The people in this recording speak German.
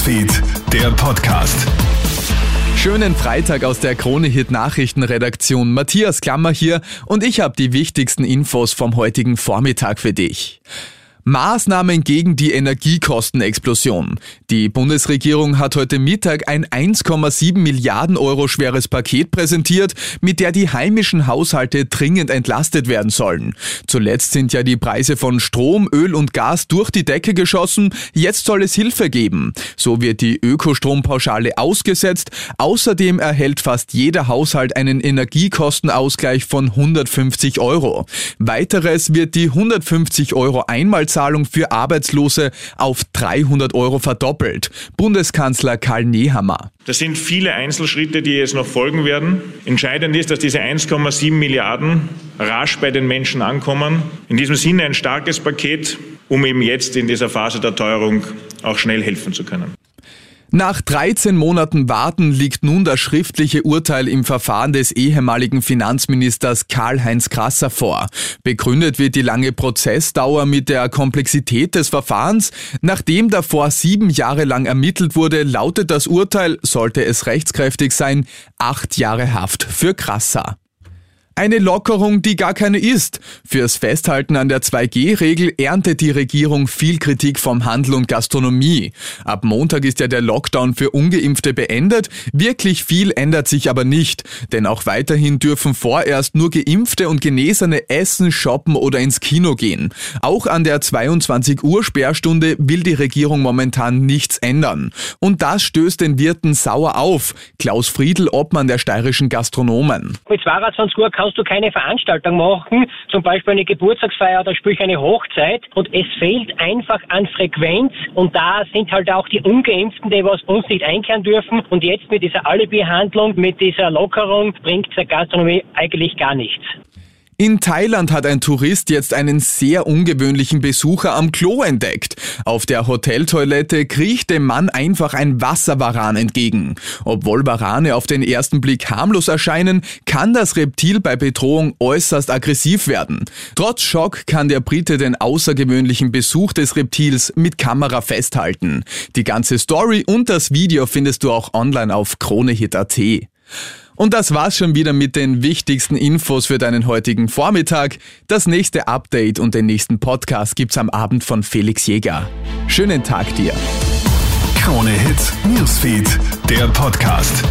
Newsfeed, der Podcast. Schönen Freitag aus der Krone-Hit Nachrichtenredaktion. Matthias Klammer hier und ich habe die wichtigsten Infos vom heutigen Vormittag für dich. Maßnahmen gegen die Energiekostenexplosion. Die Bundesregierung hat heute Mittag ein 1,7 Milliarden Euro schweres Paket präsentiert, mit der die heimischen Haushalte dringend entlastet werden sollen. Zuletzt sind ja die Preise von Strom, Öl und Gas durch die Decke geschossen. Jetzt soll es Hilfe geben. So wird die Ökostrompauschale ausgesetzt. Außerdem erhält fast jeder Haushalt einen Energiekostenausgleich von 150 Euro. Weiteres wird die 150 Euro einmal Einmalzahlung für Arbeitslose auf 300 Euro verdoppelt. Bundeskanzler Karl Nehammer. Das sind viele Einzelschritte, die jetzt noch folgen werden. Entscheidend ist, dass diese 1,7 Milliarden rasch bei den Menschen ankommen. In diesem Sinne ein starkes Paket, um eben jetzt in dieser Phase der Teuerung auch schnell helfen zu können. Nach 13 Monaten Warten liegt nun das schriftliche Urteil im Verfahren des ehemaligen Finanzministers Karl-Heinz Krasser vor. Begründet wird die lange Prozessdauer mit der Komplexität des Verfahrens. Nachdem davor sieben Jahre lang ermittelt wurde, lautet das Urteil, sollte es rechtskräftig sein, acht Jahre Haft für Krasser. Eine Lockerung, die gar keine ist. Fürs Festhalten an der 2G-Regel erntet die Regierung viel Kritik vom Handel und Gastronomie. Ab Montag ist ja der Lockdown für ungeimpfte beendet. Wirklich viel ändert sich aber nicht. Denn auch weiterhin dürfen vorerst nur geimpfte und Genesene essen, shoppen oder ins Kino gehen. Auch an der 22 Uhr Sperrstunde will die Regierung momentan nichts ändern. Und das stößt den Wirten sauer auf. Klaus Friedl, Obmann der steirischen Gastronomen. Mit 22 Uhr kannst du keine Veranstaltung machen, zum Beispiel eine Geburtstagsfeier oder sprich eine Hochzeit und es fehlt einfach an Frequenz und da sind halt auch die Ungeimpften, die was uns nicht einkehren dürfen und jetzt mit dieser Alibi-Handlung, mit dieser Lockerung bringt der Gastronomie eigentlich gar nichts. In Thailand hat ein Tourist jetzt einen sehr ungewöhnlichen Besucher am Klo entdeckt. Auf der Hoteltoilette kriecht dem Mann einfach ein Wasservaran entgegen. Obwohl Varane auf den ersten Blick harmlos erscheinen, kann das Reptil bei Bedrohung äußerst aggressiv werden. Trotz Schock kann der Brite den außergewöhnlichen Besuch des Reptils mit Kamera festhalten. Die ganze Story und das Video findest du auch online auf kronehit.at. Und das war's schon wieder mit den wichtigsten Infos für deinen heutigen Vormittag. Das nächste Update und den nächsten Podcast gibt's am Abend von Felix Jäger. Schönen Tag dir. Krone Hits, Newsfeed, der Podcast.